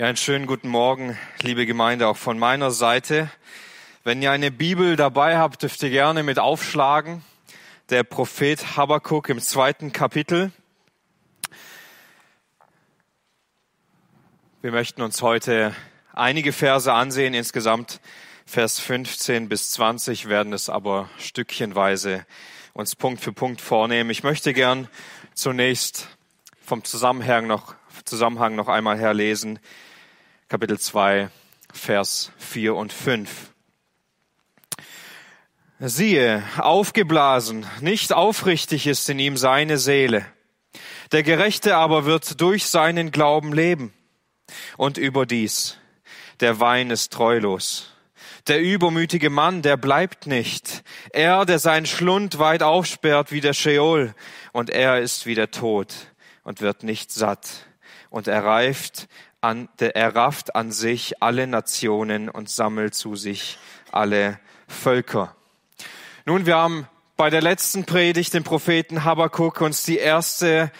Ja, einen schönen guten Morgen, liebe Gemeinde, auch von meiner Seite. Wenn ihr eine Bibel dabei habt, dürft ihr gerne mit aufschlagen. Der Prophet Habakkuk im zweiten Kapitel. Wir möchten uns heute einige Verse ansehen, insgesamt Vers 15 bis 20, werden es aber stückchenweise uns Punkt für Punkt vornehmen. Ich möchte gern zunächst vom Zusammenhang noch, Zusammenhang noch einmal herlesen. Kapitel 2, Vers 4 und 5. Siehe, aufgeblasen, nicht aufrichtig ist in ihm seine Seele. Der Gerechte aber wird durch seinen Glauben leben. Und überdies, der Wein ist treulos. Der übermütige Mann, der bleibt nicht. Er, der seinen Schlund weit aufsperrt wie der Scheol, und er ist wie der Tod und wird nicht satt. Und er reift an, er rafft an sich alle Nationen und sammelt zu sich alle Völker. Nun, wir haben bei der letzten Predigt, dem Propheten Habakkuk, uns die erste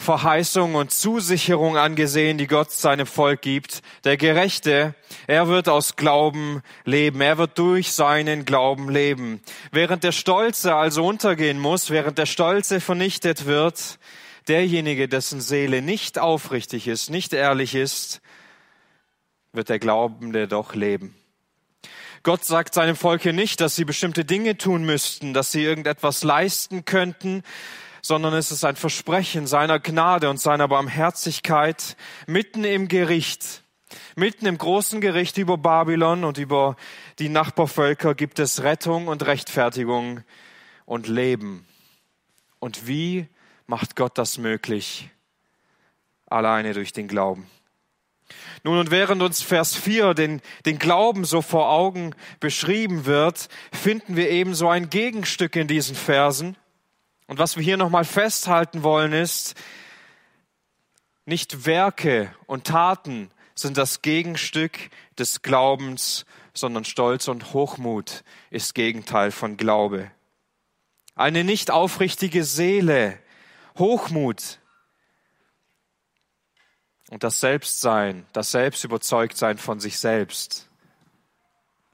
Verheißung und Zusicherung angesehen, die Gott seinem Volk gibt. Der Gerechte, er wird aus Glauben leben. Er wird durch seinen Glauben leben. Während der Stolze also untergehen muss, während der Stolze vernichtet wird, derjenige, dessen Seele nicht aufrichtig ist, nicht ehrlich ist, wird der Glaubende doch leben. Gott sagt seinem Volk hier nicht, dass sie bestimmte Dinge tun müssten, dass sie irgendetwas leisten könnten, sondern es ist ein Versprechen seiner Gnade und seiner Barmherzigkeit mitten im Gericht. Mitten im großen Gericht über Babylon und über die Nachbarvölker gibt es Rettung und Rechtfertigung und Leben. Und wie macht Gott das möglich, alleine durch den Glauben. Nun, und während uns Vers 4 den, den Glauben so vor Augen beschrieben wird, finden wir eben so ein Gegenstück in diesen Versen. Und was wir hier nochmal festhalten wollen ist, nicht Werke und Taten sind das Gegenstück des Glaubens, sondern Stolz und Hochmut ist Gegenteil von Glaube. Eine nicht aufrichtige Seele Hochmut und das Selbstsein, das Selbstüberzeugtsein von sich selbst,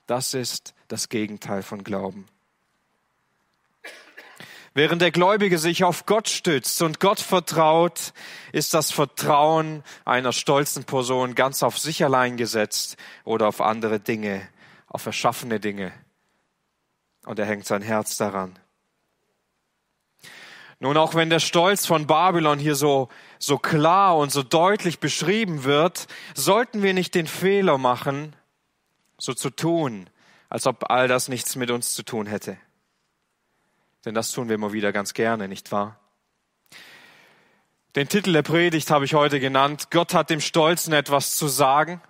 das ist das Gegenteil von Glauben. Während der Gläubige sich auf Gott stützt und Gott vertraut, ist das Vertrauen einer stolzen Person ganz auf sich allein gesetzt oder auf andere Dinge, auf erschaffene Dinge. Und er hängt sein Herz daran. Nun, auch wenn der Stolz von Babylon hier so, so klar und so deutlich beschrieben wird, sollten wir nicht den Fehler machen, so zu tun, als ob all das nichts mit uns zu tun hätte. Denn das tun wir immer wieder ganz gerne, nicht wahr? Den Titel der Predigt habe ich heute genannt, Gott hat dem Stolzen etwas zu sagen.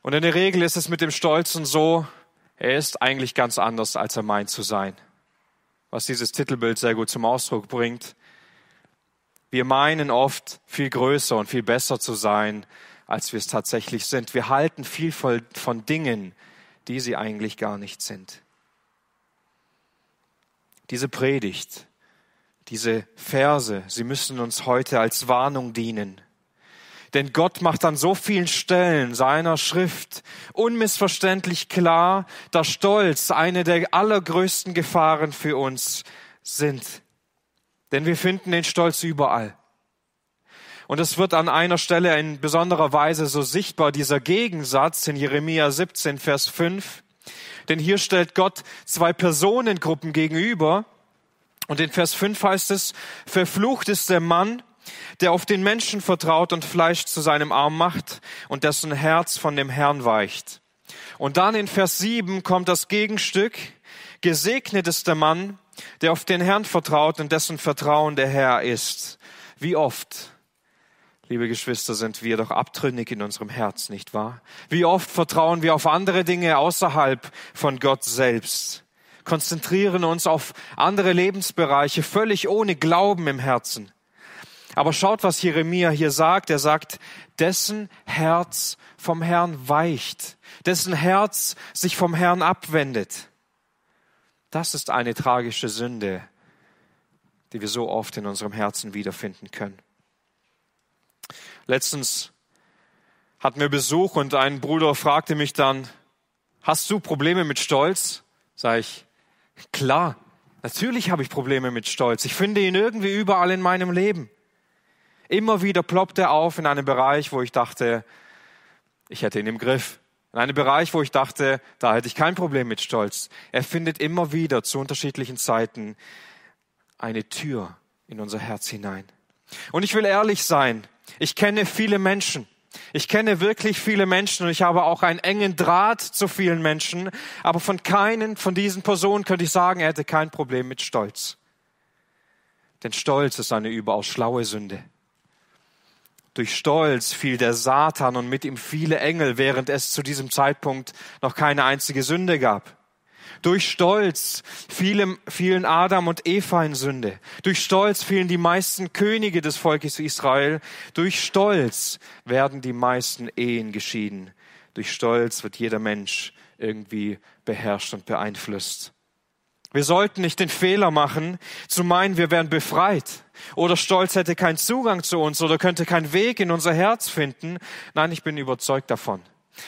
Und in der Regel ist es mit dem Stolzen so, er ist eigentlich ganz anders, als er meint zu sein was dieses Titelbild sehr gut zum Ausdruck bringt. Wir meinen oft viel größer und viel besser zu sein, als wir es tatsächlich sind. Wir halten viel von Dingen, die sie eigentlich gar nicht sind. Diese Predigt, diese Verse, sie müssen uns heute als Warnung dienen. Denn Gott macht an so vielen Stellen seiner Schrift unmissverständlich klar, dass Stolz eine der allergrößten Gefahren für uns sind. Denn wir finden den Stolz überall. Und es wird an einer Stelle in besonderer Weise so sichtbar, dieser Gegensatz in Jeremia 17, Vers 5. Denn hier stellt Gott zwei Personengruppen gegenüber. Und in Vers 5 heißt es, verflucht ist der Mann, der auf den Menschen vertraut und Fleisch zu seinem Arm macht und dessen Herz von dem Herrn weicht. Und dann in Vers 7 kommt das Gegenstück. Gesegnet ist der Mann, der auf den Herrn vertraut und dessen Vertrauen der Herr ist. Wie oft, liebe Geschwister, sind wir doch abtrünnig in unserem Herz, nicht wahr? Wie oft vertrauen wir auf andere Dinge außerhalb von Gott selbst, konzentrieren uns auf andere Lebensbereiche völlig ohne Glauben im Herzen. Aber schaut, was Jeremia hier sagt. Er sagt, dessen Herz vom Herrn weicht, dessen Herz sich vom Herrn abwendet. Das ist eine tragische Sünde, die wir so oft in unserem Herzen wiederfinden können. Letztens hatten wir Besuch und ein Bruder fragte mich dann, hast du Probleme mit Stolz? Sag ich, klar, natürlich habe ich Probleme mit Stolz. Ich finde ihn irgendwie überall in meinem Leben. Immer wieder ploppt er auf in einem Bereich, wo ich dachte, ich hätte ihn im Griff. In einem Bereich, wo ich dachte, da hätte ich kein Problem mit Stolz. Er findet immer wieder zu unterschiedlichen Zeiten eine Tür in unser Herz hinein. Und ich will ehrlich sein, ich kenne viele Menschen. Ich kenne wirklich viele Menschen und ich habe auch einen engen Draht zu vielen Menschen, aber von keinen von diesen Personen könnte ich sagen, er hätte kein Problem mit Stolz. Denn Stolz ist eine überaus schlaue Sünde. Durch Stolz fiel der Satan und mit ihm viele Engel, während es zu diesem Zeitpunkt noch keine einzige Sünde gab. Durch Stolz fielen, fielen Adam und Eva in Sünde. Durch Stolz fielen die meisten Könige des Volkes Israel. Durch Stolz werden die meisten Ehen geschieden. Durch Stolz wird jeder Mensch irgendwie beherrscht und beeinflusst. Wir sollten nicht den Fehler machen, zu meinen, wir wären befreit oder Stolz hätte keinen Zugang zu uns oder könnte keinen Weg in unser Herz finden. Nein, ich bin überzeugt davon.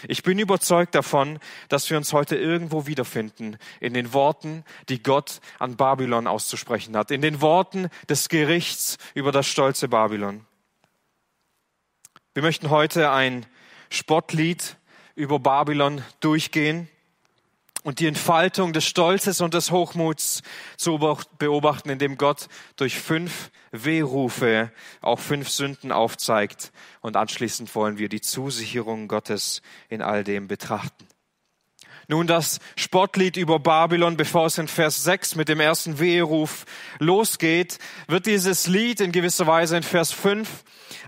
Ich bin überzeugt davon, dass wir uns heute irgendwo wiederfinden in den Worten, die Gott an Babylon auszusprechen hat, in den Worten des Gerichts über das stolze Babylon. Wir möchten heute ein Spottlied über Babylon durchgehen und die Entfaltung des Stolzes und des Hochmuts zu beobachten, indem Gott durch fünf Wehrufe auch fünf Sünden aufzeigt. Und anschließend wollen wir die Zusicherung Gottes in all dem betrachten. Nun das Spottlied über Babylon, bevor es in Vers 6 mit dem ersten Weheruf losgeht, wird dieses Lied in gewisser Weise in Vers 5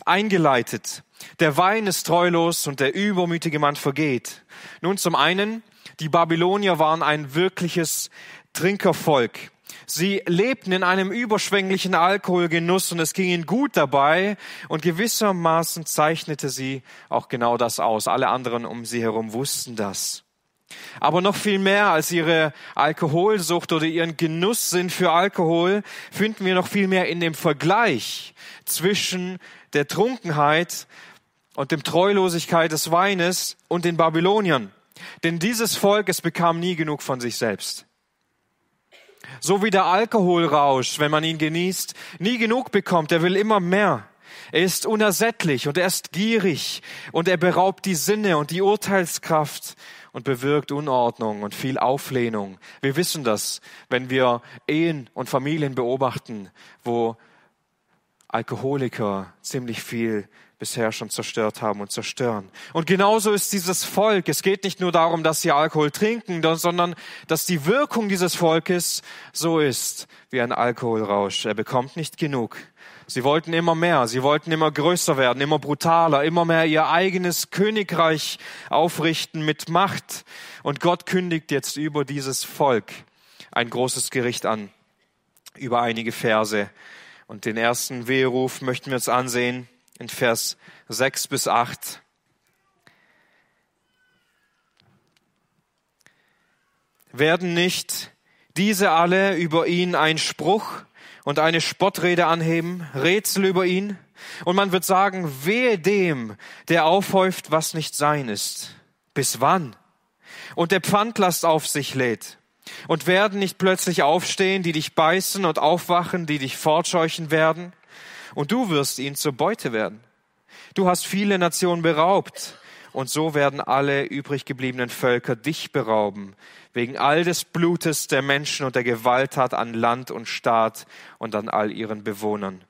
eingeleitet. Der Wein ist treulos und der übermütige Mann vergeht. Nun zum einen die Babylonier waren ein wirkliches Trinkervolk. Sie lebten in einem überschwänglichen Alkoholgenuss und es ging ihnen gut dabei und gewissermaßen zeichnete sie auch genau das aus. Alle anderen um sie herum wussten das. Aber noch viel mehr als ihre Alkoholsucht oder ihren Genusssinn für Alkohol finden wir noch viel mehr in dem Vergleich zwischen der Trunkenheit und dem Treulosigkeit des Weines und den Babyloniern. Denn dieses Volk, es bekam nie genug von sich selbst. So wie der Alkoholrausch, wenn man ihn genießt, nie genug bekommt, er will immer mehr. Er ist unersättlich und er ist gierig und er beraubt die Sinne und die Urteilskraft und bewirkt Unordnung und viel Auflehnung. Wir wissen das, wenn wir Ehen und Familien beobachten, wo Alkoholiker ziemlich viel bisher schon zerstört haben und zerstören. Und genauso ist dieses Volk. Es geht nicht nur darum, dass sie Alkohol trinken, sondern dass die Wirkung dieses Volkes so ist wie ein Alkoholrausch. Er bekommt nicht genug. Sie wollten immer mehr, sie wollten immer größer werden, immer brutaler, immer mehr ihr eigenes Königreich aufrichten mit Macht. Und Gott kündigt jetzt über dieses Volk ein großes Gericht an, über einige Verse. Und den ersten Weheruf möchten wir uns ansehen in Vers 6 bis 8. Werden nicht diese alle über ihn einen Spruch und eine Spottrede anheben, Rätsel über ihn? Und man wird sagen, wehe dem, der aufhäuft, was nicht sein ist. Bis wann? Und der Pfandlast auf sich lädt. Und werden nicht plötzlich aufstehen, die dich beißen und aufwachen, die dich fortscheuchen werden? Und du wirst ihn zur Beute werden. Du hast viele Nationen beraubt und so werden alle übrig gebliebenen Völker dich berauben, wegen all des Blutes der Menschen und der Gewalttat an Land und Staat und an all ihren Bewohnern.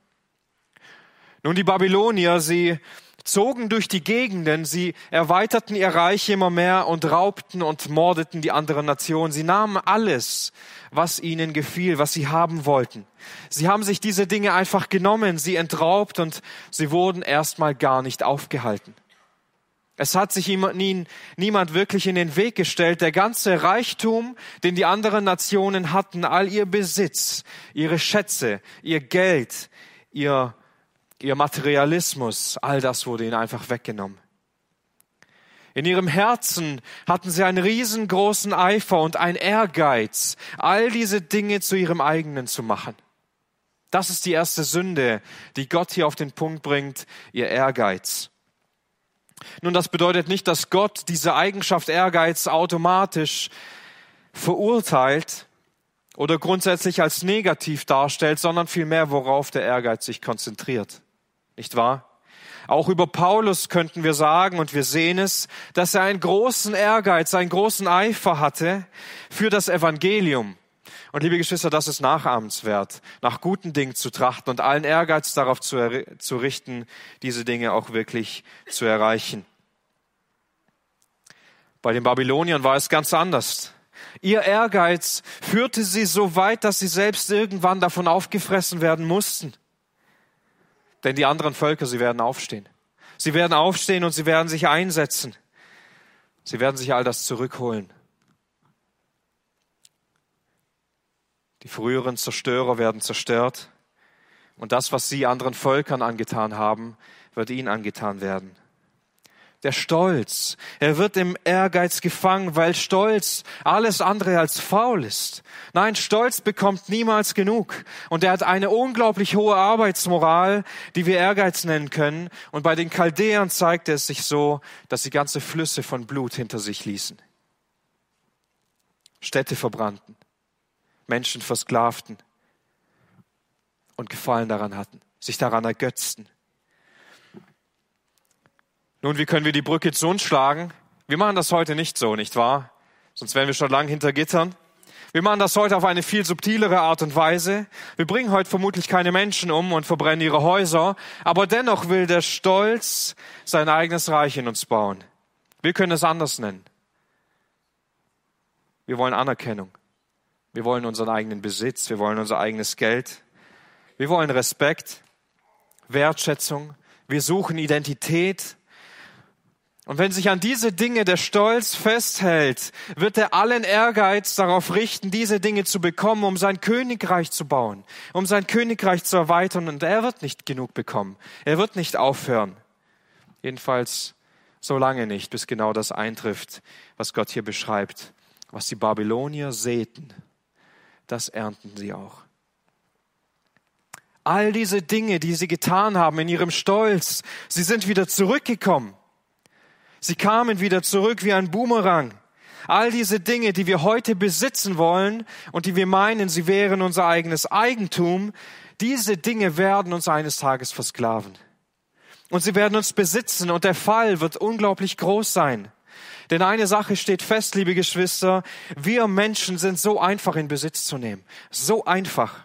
Nun, die Babylonier, sie zogen durch die Gegenden, sie erweiterten ihr Reich immer mehr und raubten und mordeten die anderen Nationen. Sie nahmen alles, was ihnen gefiel, was sie haben wollten. Sie haben sich diese Dinge einfach genommen, sie entraubt und sie wurden erstmal gar nicht aufgehalten. Es hat sich niemand wirklich in den Weg gestellt. Der ganze Reichtum, den die anderen Nationen hatten, all ihr Besitz, ihre Schätze, ihr Geld, ihr ihr Materialismus, all das wurde ihnen einfach weggenommen. In ihrem Herzen hatten sie einen riesengroßen Eifer und ein Ehrgeiz, all diese Dinge zu ihrem eigenen zu machen. Das ist die erste Sünde, die Gott hier auf den Punkt bringt, ihr Ehrgeiz. Nun, das bedeutet nicht, dass Gott diese Eigenschaft Ehrgeiz automatisch verurteilt oder grundsätzlich als negativ darstellt, sondern vielmehr, worauf der Ehrgeiz sich konzentriert. Nicht wahr? Auch über Paulus könnten wir sagen, und wir sehen es, dass er einen großen Ehrgeiz, einen großen Eifer hatte für das Evangelium. Und liebe Geschwister, das ist nachahmenswert, nach guten Dingen zu trachten und allen Ehrgeiz darauf zu, zu richten, diese Dinge auch wirklich zu erreichen. Bei den Babyloniern war es ganz anders. Ihr Ehrgeiz führte sie so weit, dass sie selbst irgendwann davon aufgefressen werden mussten. Denn die anderen Völker, sie werden aufstehen. Sie werden aufstehen und sie werden sich einsetzen. Sie werden sich all das zurückholen. Die früheren Zerstörer werden zerstört und das, was sie anderen Völkern angetan haben, wird ihnen angetan werden. Der Stolz, er wird im Ehrgeiz gefangen, weil Stolz alles andere als faul ist. Nein, Stolz bekommt niemals genug. Und er hat eine unglaublich hohe Arbeitsmoral, die wir Ehrgeiz nennen können. Und bei den Chaldäern zeigte es sich so, dass sie ganze Flüsse von Blut hinter sich ließen. Städte verbrannten. Menschen versklavten und Gefallen daran hatten, sich daran ergötzten. Nun, wie können wir die Brücke zu uns schlagen? Wir machen das heute nicht so, nicht wahr? Sonst wären wir schon lang hinter Gittern. Wir machen das heute auf eine viel subtilere Art und Weise. Wir bringen heute vermutlich keine Menschen um und verbrennen ihre Häuser, aber dennoch will der Stolz sein eigenes Reich in uns bauen. Wir können es anders nennen. Wir wollen Anerkennung. Wir wollen unseren eigenen Besitz, wir wollen unser eigenes Geld, wir wollen Respekt, Wertschätzung, wir suchen Identität. Und wenn sich an diese Dinge der Stolz festhält, wird er allen Ehrgeiz darauf richten, diese Dinge zu bekommen, um sein Königreich zu bauen, um sein Königreich zu erweitern. Und er wird nicht genug bekommen. Er wird nicht aufhören. Jedenfalls so lange nicht, bis genau das eintrifft, was Gott hier beschreibt, was die Babylonier säten das ernten sie auch. All diese Dinge, die sie getan haben in ihrem Stolz, sie sind wieder zurückgekommen. Sie kamen wieder zurück wie ein Boomerang. All diese Dinge, die wir heute besitzen wollen und die wir meinen, sie wären unser eigenes Eigentum, diese Dinge werden uns eines Tages versklaven. Und sie werden uns besitzen und der Fall wird unglaublich groß sein. Denn eine Sache steht fest, liebe Geschwister, wir Menschen sind so einfach in Besitz zu nehmen. So einfach.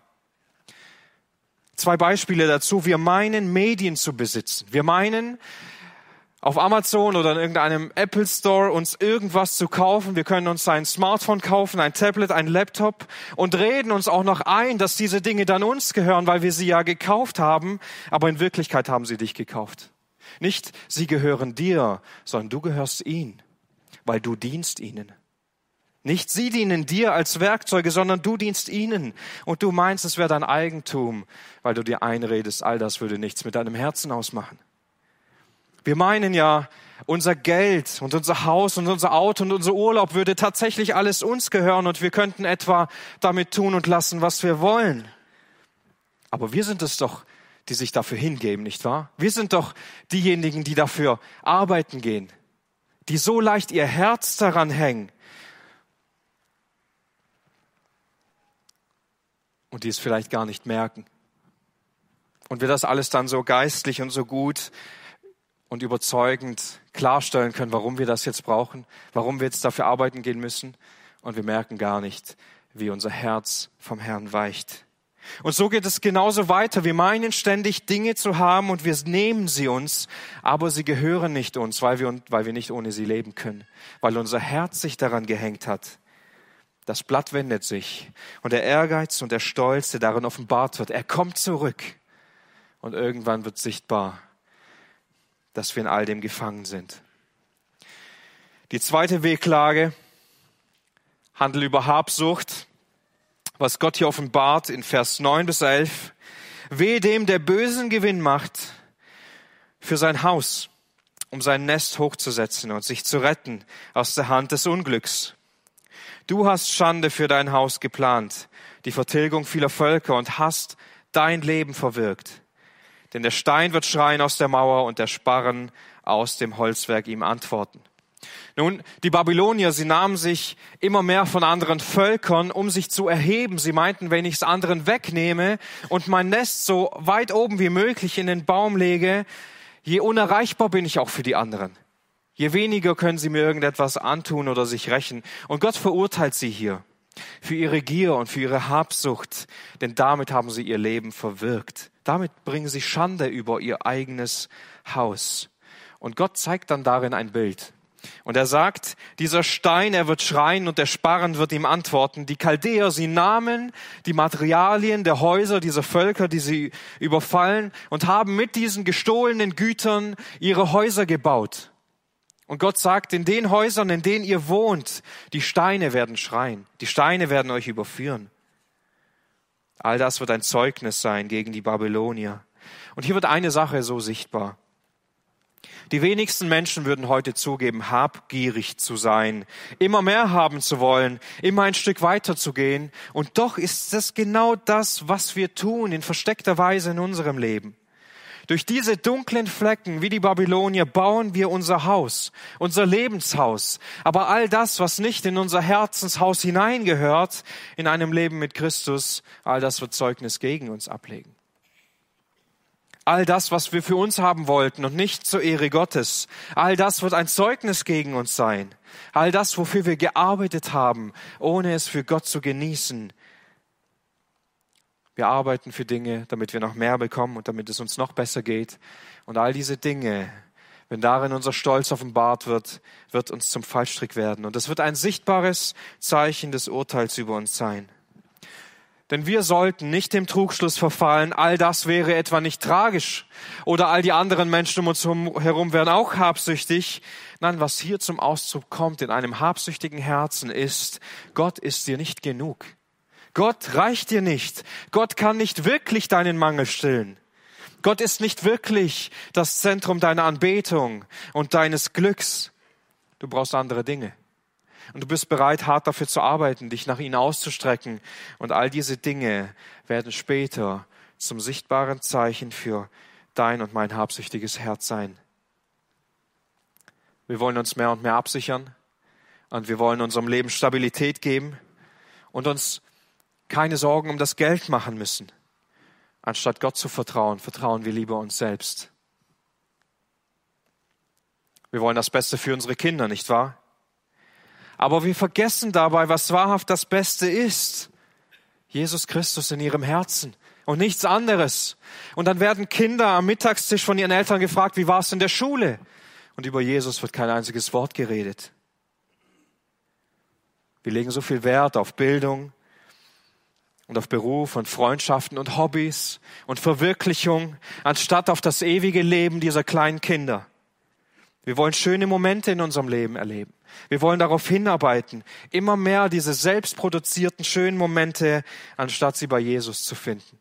Zwei Beispiele dazu. Wir meinen, Medien zu besitzen. Wir meinen, auf Amazon oder in irgendeinem Apple Store uns irgendwas zu kaufen. Wir können uns ein Smartphone kaufen, ein Tablet, ein Laptop und reden uns auch noch ein, dass diese Dinge dann uns gehören, weil wir sie ja gekauft haben. Aber in Wirklichkeit haben sie dich gekauft. Nicht sie gehören dir, sondern du gehörst ihnen weil du dienst ihnen. Nicht sie dienen dir als Werkzeuge, sondern du dienst ihnen. Und du meinst, es wäre dein Eigentum, weil du dir einredest, all das würde nichts mit deinem Herzen ausmachen. Wir meinen ja, unser Geld und unser Haus und unser Auto und unser Urlaub würde tatsächlich alles uns gehören und wir könnten etwa damit tun und lassen, was wir wollen. Aber wir sind es doch, die sich dafür hingeben, nicht wahr? Wir sind doch diejenigen, die dafür arbeiten gehen die so leicht ihr Herz daran hängen und die es vielleicht gar nicht merken. Und wir das alles dann so geistlich und so gut und überzeugend klarstellen können, warum wir das jetzt brauchen, warum wir jetzt dafür arbeiten gehen müssen. Und wir merken gar nicht, wie unser Herz vom Herrn weicht. Und so geht es genauso weiter. Wir meinen ständig Dinge zu haben und wir nehmen sie uns, aber sie gehören nicht uns, weil wir, weil wir nicht ohne sie leben können, weil unser Herz sich daran gehängt hat. Das Blatt wendet sich und der Ehrgeiz und der Stolz, der darin offenbart wird, er kommt zurück und irgendwann wird sichtbar, dass wir in all dem gefangen sind. Die zweite Wehklage handelt über Habsucht was Gott hier offenbart in Vers 9 bis 11. Wehe dem, der bösen Gewinn macht für sein Haus, um sein Nest hochzusetzen und sich zu retten aus der Hand des Unglücks. Du hast Schande für dein Haus geplant, die Vertilgung vieler Völker und hast dein Leben verwirkt. Denn der Stein wird schreien aus der Mauer und der Sparren aus dem Holzwerk ihm antworten. Nun, die Babylonier, sie nahmen sich immer mehr von anderen Völkern, um sich zu erheben. Sie meinten, wenn ich es anderen wegnehme und mein Nest so weit oben wie möglich in den Baum lege, je unerreichbar bin ich auch für die anderen. Je weniger können sie mir irgendetwas antun oder sich rächen. Und Gott verurteilt sie hier für ihre Gier und für ihre Habsucht, denn damit haben sie ihr Leben verwirkt. Damit bringen sie Schande über ihr eigenes Haus. Und Gott zeigt dann darin ein Bild. Und er sagt, dieser Stein, er wird schreien und der Sparren wird ihm antworten. Die Chaldäer, sie nahmen die Materialien der Häuser dieser Völker, die sie überfallen und haben mit diesen gestohlenen Gütern ihre Häuser gebaut. Und Gott sagt, in den Häusern, in denen ihr wohnt, die Steine werden schreien, die Steine werden euch überführen. All das wird ein Zeugnis sein gegen die Babylonier. Und hier wird eine Sache so sichtbar. Die wenigsten Menschen würden heute zugeben, habgierig zu sein, immer mehr haben zu wollen, immer ein Stück weiter zu gehen. Und doch ist das genau das, was wir tun in versteckter Weise in unserem Leben. Durch diese dunklen Flecken wie die Babylonier bauen wir unser Haus, unser Lebenshaus. Aber all das, was nicht in unser Herzenshaus hineingehört, in einem Leben mit Christus, all das wird Zeugnis gegen uns ablegen all das, was wir für uns haben wollten und nicht zur Ehre Gottes, all das wird ein Zeugnis gegen uns sein. All das, wofür wir gearbeitet haben, ohne es für Gott zu genießen. Wir arbeiten für Dinge, damit wir noch mehr bekommen und damit es uns noch besser geht. Und all diese Dinge, wenn darin unser Stolz offenbart wird, wird uns zum Fallstrick werden. Und es wird ein sichtbares Zeichen des Urteils über uns sein. Denn wir sollten nicht dem Trugschluss verfallen, all das wäre etwa nicht tragisch oder all die anderen Menschen um uns herum wären auch habsüchtig. Nein, was hier zum Ausdruck kommt in einem habsüchtigen Herzen ist, Gott ist dir nicht genug. Gott reicht dir nicht. Gott kann nicht wirklich deinen Mangel stillen. Gott ist nicht wirklich das Zentrum deiner Anbetung und deines Glücks. Du brauchst andere Dinge. Und du bist bereit, hart dafür zu arbeiten, dich nach ihnen auszustrecken. Und all diese Dinge werden später zum sichtbaren Zeichen für dein und mein habsüchtiges Herz sein. Wir wollen uns mehr und mehr absichern und wir wollen unserem Leben Stabilität geben und uns keine Sorgen um das Geld machen müssen. Anstatt Gott zu vertrauen, vertrauen wir lieber uns selbst. Wir wollen das Beste für unsere Kinder, nicht wahr? Aber wir vergessen dabei, was wahrhaft das Beste ist. Jesus Christus in ihrem Herzen und nichts anderes. Und dann werden Kinder am Mittagstisch von ihren Eltern gefragt, wie war es in der Schule? Und über Jesus wird kein einziges Wort geredet. Wir legen so viel Wert auf Bildung und auf Beruf und Freundschaften und Hobbys und Verwirklichung, anstatt auf das ewige Leben dieser kleinen Kinder. Wir wollen schöne Momente in unserem Leben erleben. Wir wollen darauf hinarbeiten, immer mehr diese selbstproduzierten schönen Momente, anstatt sie bei Jesus zu finden.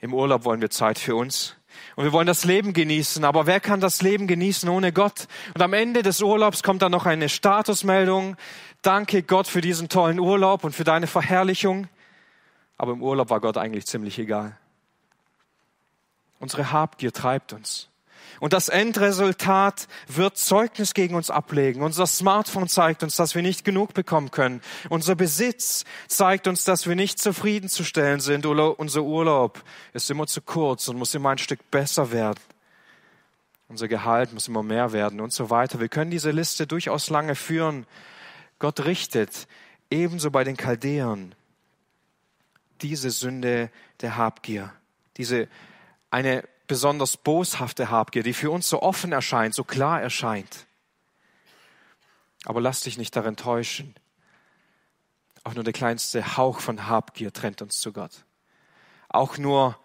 Im Urlaub wollen wir Zeit für uns. Und wir wollen das Leben genießen. Aber wer kann das Leben genießen ohne Gott? Und am Ende des Urlaubs kommt dann noch eine Statusmeldung. Danke Gott für diesen tollen Urlaub und für deine Verherrlichung. Aber im Urlaub war Gott eigentlich ziemlich egal. Unsere Habgier treibt uns. Und das Endresultat wird Zeugnis gegen uns ablegen. Unser Smartphone zeigt uns, dass wir nicht genug bekommen können. Unser Besitz zeigt uns, dass wir nicht zufriedenzustellen sind. Oder unser Urlaub ist immer zu kurz und muss immer ein Stück besser werden. Unser Gehalt muss immer mehr werden und so weiter. Wir können diese Liste durchaus lange führen. Gott richtet ebenso bei den Chaldäern diese Sünde der Habgier, diese eine besonders boshafte Habgier, die für uns so offen erscheint, so klar erscheint. Aber lass dich nicht darin täuschen. Auch nur der kleinste Hauch von Habgier trennt uns zu Gott. Auch nur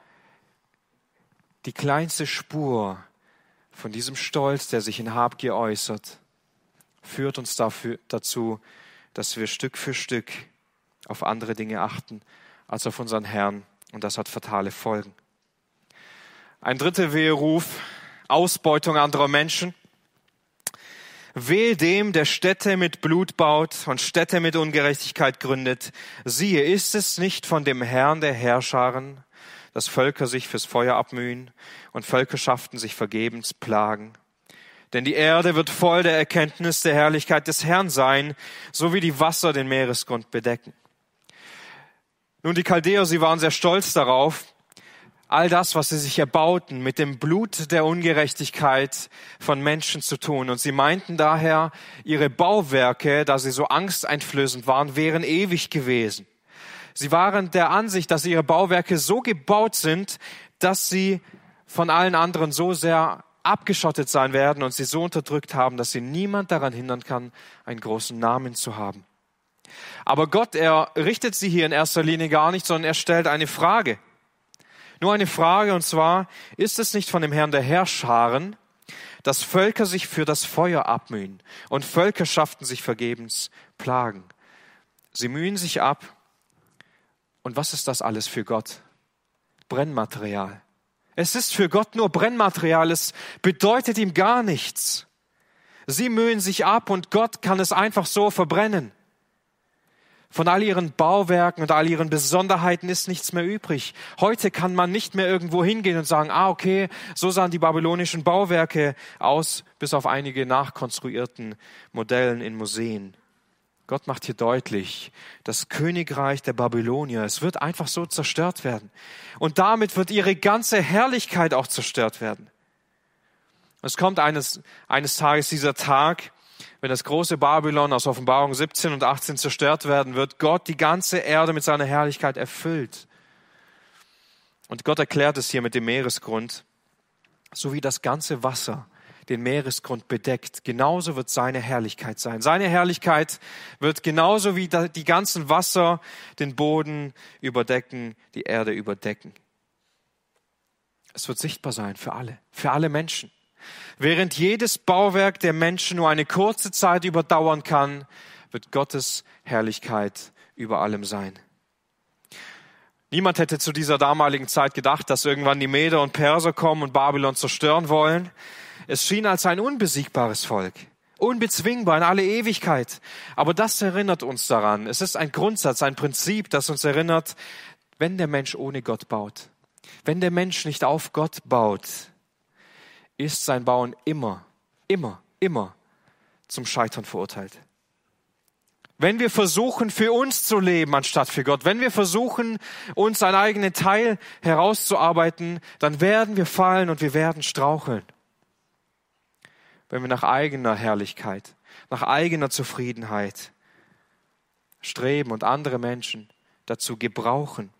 die kleinste Spur von diesem Stolz, der sich in Habgier äußert, führt uns dafür, dazu, dass wir Stück für Stück auf andere Dinge achten als auf unseren Herrn. Und das hat fatale Folgen. Ein dritter Weheruf, Ausbeutung anderer Menschen. Wehe dem, der Städte mit Blut baut und Städte mit Ungerechtigkeit gründet. Siehe, ist es nicht von dem Herrn der Herrscharen, dass Völker sich fürs Feuer abmühen und Völkerschaften sich vergebens plagen. Denn die Erde wird voll der Erkenntnis der Herrlichkeit des Herrn sein, so wie die Wasser den Meeresgrund bedecken. Nun, die Chaldäer, sie waren sehr stolz darauf, all das, was sie sich erbauten, mit dem Blut der Ungerechtigkeit von Menschen zu tun. Und sie meinten daher, ihre Bauwerke, da sie so angsteinflößend waren, wären ewig gewesen. Sie waren der Ansicht, dass ihre Bauwerke so gebaut sind, dass sie von allen anderen so sehr abgeschottet sein werden und sie so unterdrückt haben, dass sie niemand daran hindern kann, einen großen Namen zu haben. Aber Gott, er richtet sie hier in erster Linie gar nicht, sondern er stellt eine Frage. Nur eine Frage, und zwar, ist es nicht von dem Herrn der Herrscharen, dass Völker sich für das Feuer abmühen und Völkerschaften sich vergebens plagen? Sie mühen sich ab. Und was ist das alles für Gott? Brennmaterial. Es ist für Gott nur Brennmaterial. Es bedeutet ihm gar nichts. Sie mühen sich ab und Gott kann es einfach so verbrennen. Von all ihren Bauwerken und all ihren Besonderheiten ist nichts mehr übrig. Heute kann man nicht mehr irgendwo hingehen und sagen, ah, okay, so sahen die babylonischen Bauwerke aus, bis auf einige nachkonstruierten Modellen in Museen. Gott macht hier deutlich, das Königreich der Babylonier, es wird einfach so zerstört werden. Und damit wird ihre ganze Herrlichkeit auch zerstört werden. Es kommt eines, eines Tages dieser Tag, wenn das große Babylon aus Offenbarung 17 und 18 zerstört werden wird, Gott die ganze Erde mit seiner Herrlichkeit erfüllt. Und Gott erklärt es hier mit dem Meeresgrund, so wie das ganze Wasser den Meeresgrund bedeckt, genauso wird seine Herrlichkeit sein. Seine Herrlichkeit wird genauso wie die ganzen Wasser den Boden überdecken, die Erde überdecken. Es wird sichtbar sein für alle, für alle Menschen. Während jedes Bauwerk der Menschen nur eine kurze Zeit überdauern kann, wird Gottes Herrlichkeit über allem sein. Niemand hätte zu dieser damaligen Zeit gedacht, dass irgendwann die Meder und Perser kommen und Babylon zerstören wollen. Es schien als ein unbesiegbares Volk, unbezwingbar in alle Ewigkeit. Aber das erinnert uns daran. Es ist ein Grundsatz, ein Prinzip, das uns erinnert, wenn der Mensch ohne Gott baut, wenn der Mensch nicht auf Gott baut, ist sein Bauen immer, immer, immer zum Scheitern verurteilt. Wenn wir versuchen, für uns zu leben anstatt für Gott, wenn wir versuchen, uns einen eigenen Teil herauszuarbeiten, dann werden wir fallen und wir werden straucheln. Wenn wir nach eigener Herrlichkeit, nach eigener Zufriedenheit streben und andere Menschen dazu gebrauchen,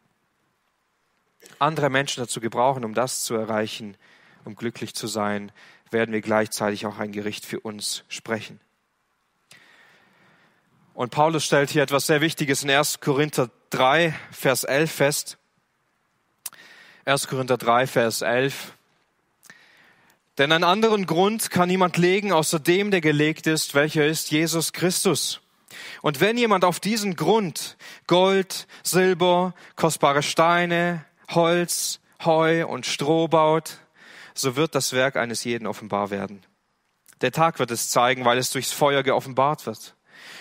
andere Menschen dazu gebrauchen, um das zu erreichen, um glücklich zu sein, werden wir gleichzeitig auch ein Gericht für uns sprechen. Und Paulus stellt hier etwas sehr Wichtiges in 1. Korinther 3, Vers 11 fest. 1. Korinther 3, Vers 11. Denn einen anderen Grund kann niemand legen, außer dem, der gelegt ist, welcher ist Jesus Christus. Und wenn jemand auf diesen Grund Gold, Silber, kostbare Steine, Holz, Heu und Stroh baut, so wird das Werk eines jeden offenbar werden. Der Tag wird es zeigen, weil es durchs Feuer geoffenbart wird.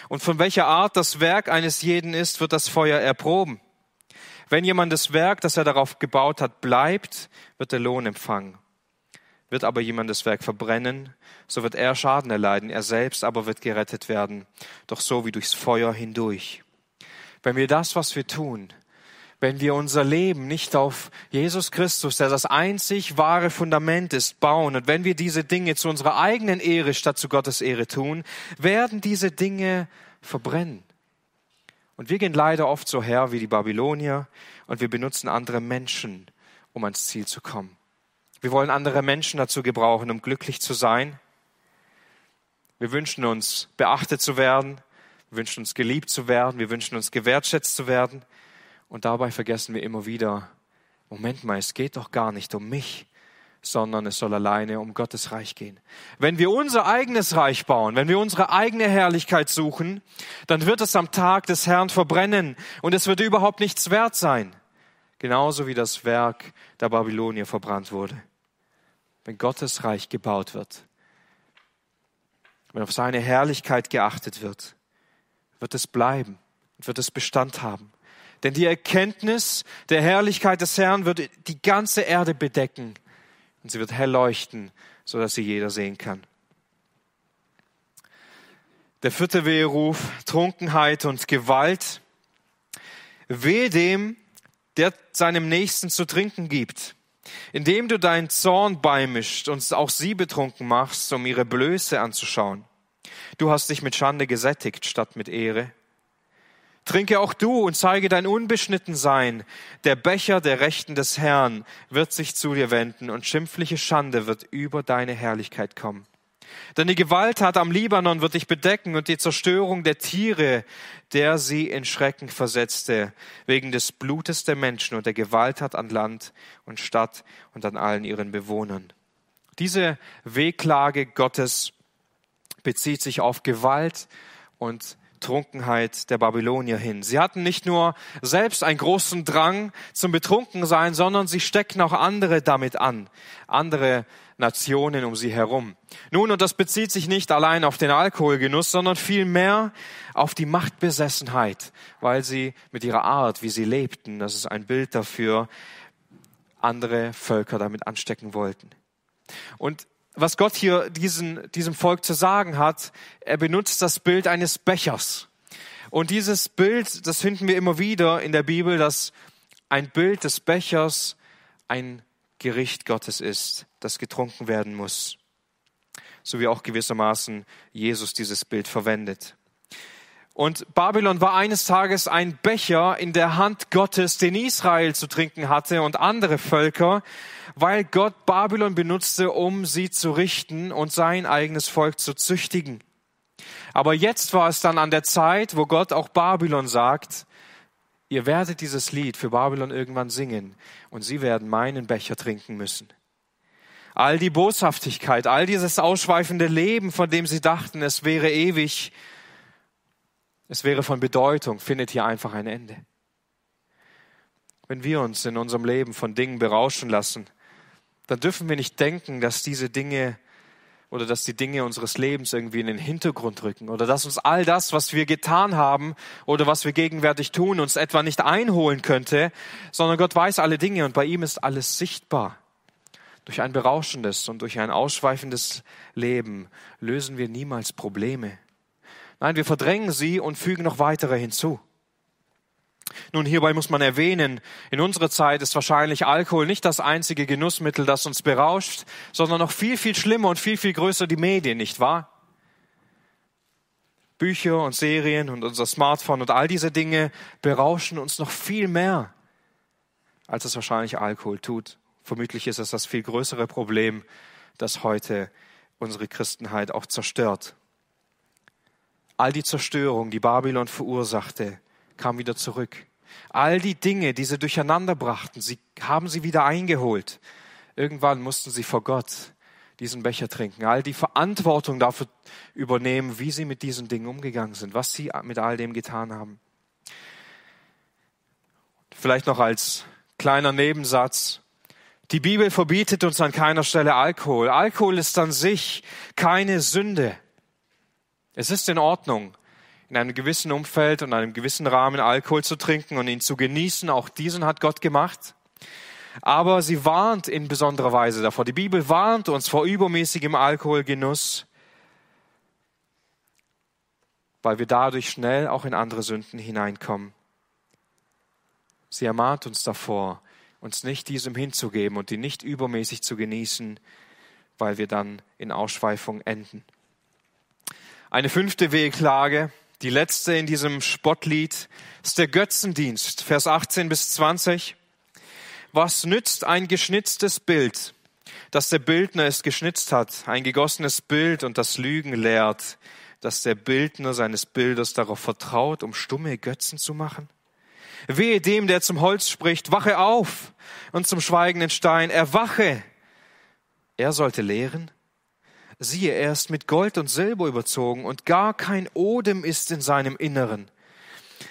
Und von welcher Art das Werk eines jeden ist, wird das Feuer erproben. Wenn jemand das Werk, das er darauf gebaut hat, bleibt, wird er Lohn empfangen. Wird aber jemand das Werk verbrennen, so wird er Schaden erleiden, er selbst aber wird gerettet werden, doch so wie durchs Feuer hindurch. Wenn wir das, was wir tun, wenn wir unser Leben nicht auf Jesus Christus, der das einzig wahre Fundament ist, bauen und wenn wir diese Dinge zu unserer eigenen Ehre statt zu Gottes Ehre tun, werden diese Dinge verbrennen. Und wir gehen leider oft so her wie die Babylonier und wir benutzen andere Menschen, um ans Ziel zu kommen. Wir wollen andere Menschen dazu gebrauchen, um glücklich zu sein. Wir wünschen uns, beachtet zu werden. Wir wünschen uns, geliebt zu werden. Wir wünschen uns, gewertschätzt zu werden. Und dabei vergessen wir immer wieder, Moment mal, es geht doch gar nicht um mich, sondern es soll alleine um Gottes Reich gehen. Wenn wir unser eigenes Reich bauen, wenn wir unsere eigene Herrlichkeit suchen, dann wird es am Tag des Herrn verbrennen und es wird überhaupt nichts wert sein. Genauso wie das Werk der Babylonier verbrannt wurde. Wenn Gottes Reich gebaut wird, wenn auf seine Herrlichkeit geachtet wird, wird es bleiben und wird es Bestand haben. Denn die Erkenntnis der Herrlichkeit des Herrn wird die ganze Erde bedecken und sie wird hell leuchten, so dass sie jeder sehen kann. Der vierte Weheruf, Trunkenheit und Gewalt. Wehe dem, der seinem Nächsten zu trinken gibt, indem du deinen Zorn beimischt und auch sie betrunken machst, um ihre Blöße anzuschauen. Du hast dich mit Schande gesättigt statt mit Ehre. Trinke auch du und zeige dein Unbeschnittensein. Der Becher der Rechten des Herrn wird sich zu dir wenden und schimpfliche Schande wird über deine Herrlichkeit kommen. Denn die Gewalttat am Libanon wird dich bedecken und die Zerstörung der Tiere, der sie in Schrecken versetzte, wegen des Blutes der Menschen und der Gewalttat an Land und Stadt und an allen ihren Bewohnern. Diese Wehklage Gottes bezieht sich auf Gewalt und Trunkenheit der Babylonier hin. Sie hatten nicht nur selbst einen großen Drang zum Betrunkensein, sondern sie stecken auch andere damit an, andere Nationen um sie herum. Nun, und das bezieht sich nicht allein auf den Alkoholgenuss, sondern vielmehr auf die Machtbesessenheit, weil sie mit ihrer Art, wie sie lebten, das ist ein Bild dafür, andere Völker damit anstecken wollten. Und was Gott hier diesen, diesem Volk zu sagen hat, er benutzt das Bild eines Bechers. Und dieses Bild, das finden wir immer wieder in der Bibel, dass ein Bild des Bechers ein Gericht Gottes ist, das getrunken werden muss. So wie auch gewissermaßen Jesus dieses Bild verwendet. Und Babylon war eines Tages ein Becher in der Hand Gottes, den Israel zu trinken hatte und andere Völker, weil Gott Babylon benutzte, um sie zu richten und sein eigenes Volk zu züchtigen. Aber jetzt war es dann an der Zeit, wo Gott auch Babylon sagt, ihr werdet dieses Lied für Babylon irgendwann singen und sie werden meinen Becher trinken müssen. All die Boshaftigkeit, all dieses ausschweifende Leben, von dem sie dachten, es wäre ewig, es wäre von Bedeutung, findet hier einfach ein Ende. Wenn wir uns in unserem Leben von Dingen berauschen lassen, dann dürfen wir nicht denken, dass diese Dinge oder dass die Dinge unseres Lebens irgendwie in den Hintergrund rücken oder dass uns all das, was wir getan haben oder was wir gegenwärtig tun, uns etwa nicht einholen könnte, sondern Gott weiß alle Dinge und bei ihm ist alles sichtbar. Durch ein berauschendes und durch ein ausschweifendes Leben lösen wir niemals Probleme. Nein, wir verdrängen sie und fügen noch weitere hinzu. Nun, hierbei muss man erwähnen, in unserer Zeit ist wahrscheinlich Alkohol nicht das einzige Genussmittel, das uns berauscht, sondern noch viel, viel schlimmer und viel, viel größer die Medien, nicht wahr? Bücher und Serien und unser Smartphone und all diese Dinge berauschen uns noch viel mehr, als es wahrscheinlich Alkohol tut. Vermutlich ist es das viel größere Problem, das heute unsere Christenheit auch zerstört. All die Zerstörung, die Babylon verursachte, kam wieder zurück. All die Dinge, die sie durcheinander brachten, sie haben sie wieder eingeholt. Irgendwann mussten sie vor Gott diesen Becher trinken, all die Verantwortung dafür übernehmen, wie sie mit diesen Dingen umgegangen sind, was sie mit all dem getan haben. Vielleicht noch als kleiner Nebensatz. Die Bibel verbietet uns an keiner Stelle Alkohol. Alkohol ist an sich keine Sünde. Es ist in Ordnung, in einem gewissen Umfeld und einem gewissen Rahmen Alkohol zu trinken und ihn zu genießen. Auch diesen hat Gott gemacht. Aber sie warnt in besonderer Weise davor. Die Bibel warnt uns vor übermäßigem Alkoholgenuss, weil wir dadurch schnell auch in andere Sünden hineinkommen. Sie ermahnt uns davor, uns nicht diesem hinzugeben und ihn nicht übermäßig zu genießen, weil wir dann in Ausschweifung enden. Eine fünfte Wehklage die letzte in diesem Spottlied ist der Götzendienst, Vers 18 bis 20. Was nützt ein geschnitztes Bild, das der Bildner es geschnitzt hat, ein gegossenes Bild und das Lügen lehrt, dass der Bildner seines Bildes darauf vertraut, um stumme Götzen zu machen? Wehe dem, der zum Holz spricht, wache auf und zum schweigenden Stein, erwache. Er sollte lehren, Siehe, er ist mit Gold und Silber überzogen und gar kein Odem ist in seinem Inneren.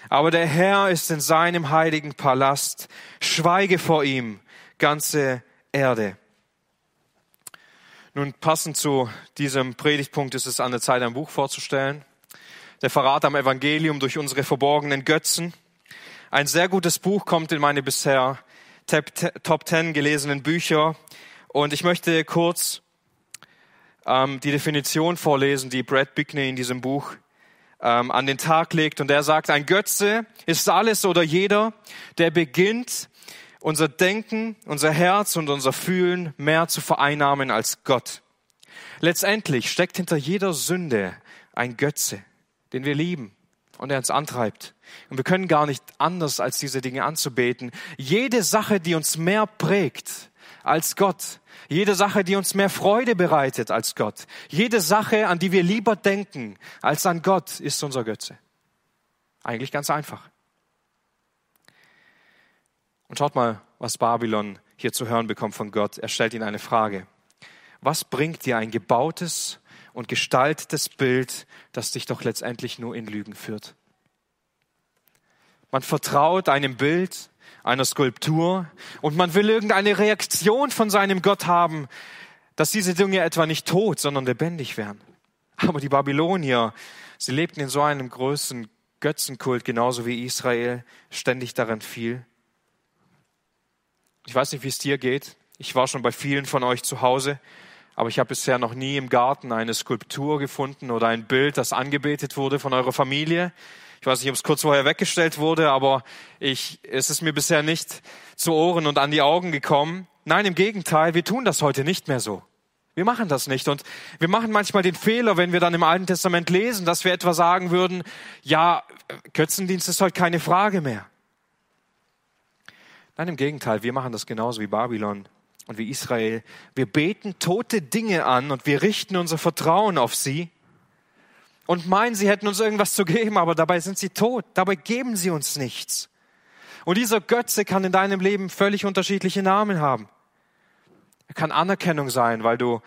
Aber der Herr ist in seinem heiligen Palast. Schweige vor ihm, ganze Erde. Nun, passend zu diesem Predigtpunkt ist es an der Zeit, ein Buch vorzustellen. Der Verrat am Evangelium durch unsere verborgenen Götzen. Ein sehr gutes Buch kommt in meine bisher Top 10 gelesenen Bücher. Und ich möchte kurz ähm, die Definition vorlesen, die Brad Bickney in diesem Buch ähm, an den Tag legt. Und er sagt, ein Götze ist alles oder jeder, der beginnt, unser Denken, unser Herz und unser Fühlen mehr zu vereinnahmen als Gott. Letztendlich steckt hinter jeder Sünde ein Götze, den wir lieben und er uns antreibt. Und wir können gar nicht anders, als diese Dinge anzubeten. Jede Sache, die uns mehr prägt als Gott, jede Sache, die uns mehr Freude bereitet als Gott, jede Sache, an die wir lieber denken als an Gott, ist unser Götze. Eigentlich ganz einfach. Und schaut mal, was Babylon hier zu hören bekommt von Gott. Er stellt ihnen eine Frage. Was bringt dir ein gebautes und gestaltetes Bild, das dich doch letztendlich nur in Lügen führt? Man vertraut einem Bild, einer Skulptur und man will irgendeine Reaktion von seinem Gott haben, dass diese Dinge etwa nicht tot, sondern lebendig wären. Aber die Babylonier, sie lebten in so einem großen Götzenkult, genauso wie Israel ständig daran fiel. Ich weiß nicht, wie es dir geht. Ich war schon bei vielen von euch zu Hause, aber ich habe bisher noch nie im Garten eine Skulptur gefunden oder ein Bild, das angebetet wurde von eurer Familie. Ich weiß nicht, ob es kurz vorher weggestellt wurde, aber ich, es ist mir bisher nicht zu Ohren und an die Augen gekommen. Nein, im Gegenteil, wir tun das heute nicht mehr so. Wir machen das nicht. Und wir machen manchmal den Fehler, wenn wir dann im Alten Testament lesen, dass wir etwa sagen würden, ja, Götzendienst ist heute keine Frage mehr. Nein, im Gegenteil, wir machen das genauso wie Babylon und wie Israel. Wir beten tote Dinge an und wir richten unser Vertrauen auf sie und meinen, sie hätten uns irgendwas zu geben, aber dabei sind sie tot. Dabei geben sie uns nichts. Und dieser Götze kann in deinem Leben völlig unterschiedliche Namen haben. Er kann Anerkennung sein, weil du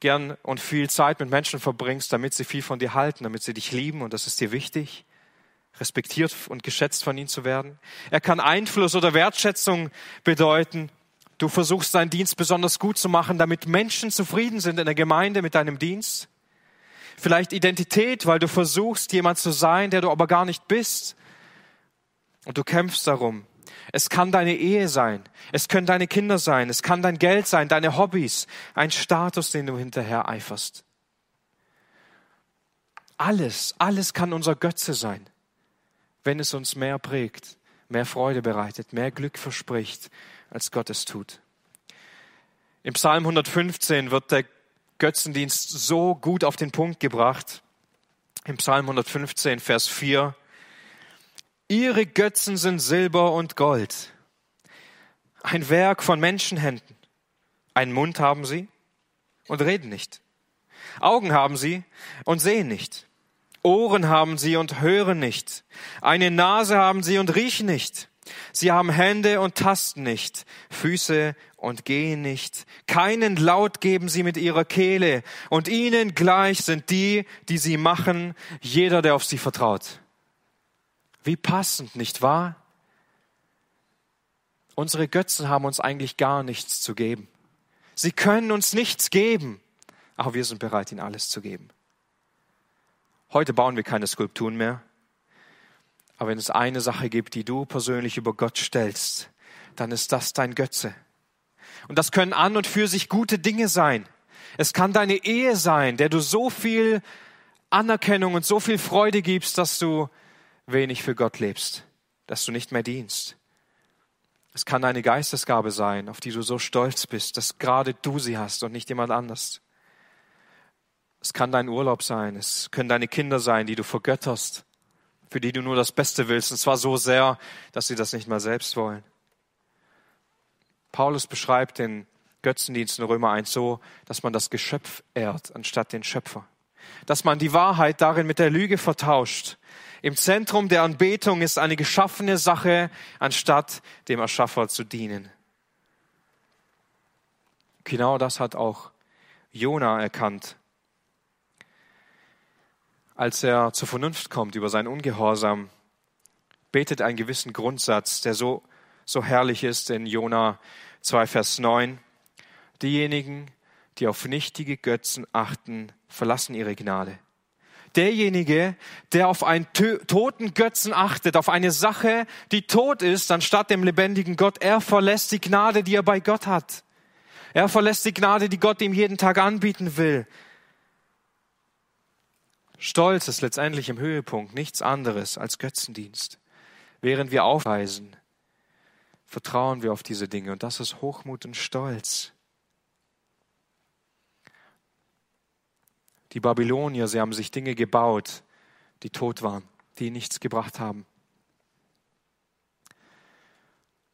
gern und viel Zeit mit Menschen verbringst, damit sie viel von dir halten, damit sie dich lieben und das ist dir wichtig, respektiert und geschätzt von ihnen zu werden. Er kann Einfluss oder Wertschätzung bedeuten. Du versuchst deinen Dienst besonders gut zu machen, damit Menschen zufrieden sind in der Gemeinde mit deinem Dienst. Vielleicht Identität, weil du versuchst, jemand zu sein, der du aber gar nicht bist. Und du kämpfst darum. Es kann deine Ehe sein. Es können deine Kinder sein. Es kann dein Geld sein, deine Hobbys, ein Status, den du hinterher eiferst. Alles, alles kann unser Götze sein, wenn es uns mehr prägt, mehr Freude bereitet, mehr Glück verspricht, als Gott es tut. Im Psalm 115 wird der Götzendienst so gut auf den Punkt gebracht. Im Psalm 115, Vers 4. Ihre Götzen sind Silber und Gold, ein Werk von Menschenhänden. Einen Mund haben sie und reden nicht. Augen haben sie und sehen nicht. Ohren haben sie und hören nicht. Eine Nase haben sie und riechen nicht. Sie haben Hände und tasten nicht, Füße und gehen nicht. Keinen Laut geben sie mit ihrer Kehle, und ihnen gleich sind die, die sie machen, jeder, der auf sie vertraut. Wie passend, nicht wahr? Unsere Götzen haben uns eigentlich gar nichts zu geben. Sie können uns nichts geben, aber wir sind bereit, ihnen alles zu geben. Heute bauen wir keine Skulpturen mehr. Aber wenn es eine Sache gibt, die du persönlich über Gott stellst, dann ist das dein Götze. Und das können an und für sich gute Dinge sein. Es kann deine Ehe sein, der du so viel Anerkennung und so viel Freude gibst, dass du wenig für Gott lebst, dass du nicht mehr dienst. Es kann eine Geistesgabe sein, auf die du so stolz bist, dass gerade du sie hast und nicht jemand anders. Es kann dein Urlaub sein, es können deine Kinder sein, die du vergötterst, für die du nur das Beste willst, und zwar so sehr, dass sie das nicht mal selbst wollen. Paulus beschreibt den Götzendienst in Römer 1 so, dass man das Geschöpf ehrt anstatt den Schöpfer. Dass man die Wahrheit darin mit der Lüge vertauscht. Im Zentrum der Anbetung ist eine geschaffene Sache, anstatt dem Erschaffer zu dienen. Genau das hat auch Jona erkannt, als er zur Vernunft kommt über sein Ungehorsam, betet einen gewissen Grundsatz, der so, so herrlich ist in Jona 2, Vers 9. Diejenigen, die auf nichtige Götzen achten, verlassen ihre Gnade. derjenige, der auf einen toten Götzen achtet, auf eine Sache, die tot ist, anstatt dem lebendigen Gott, er verlässt die Gnade, die er bei Gott hat. Er verlässt die Gnade, die Gott ihm jeden Tag anbieten will. Stolz ist letztendlich im Höhepunkt nichts anderes als Götzendienst. Während wir aufweisen, vertrauen wir auf diese Dinge und das ist Hochmut und Stolz. Die Babylonier, sie haben sich Dinge gebaut, die tot waren, die nichts gebracht haben.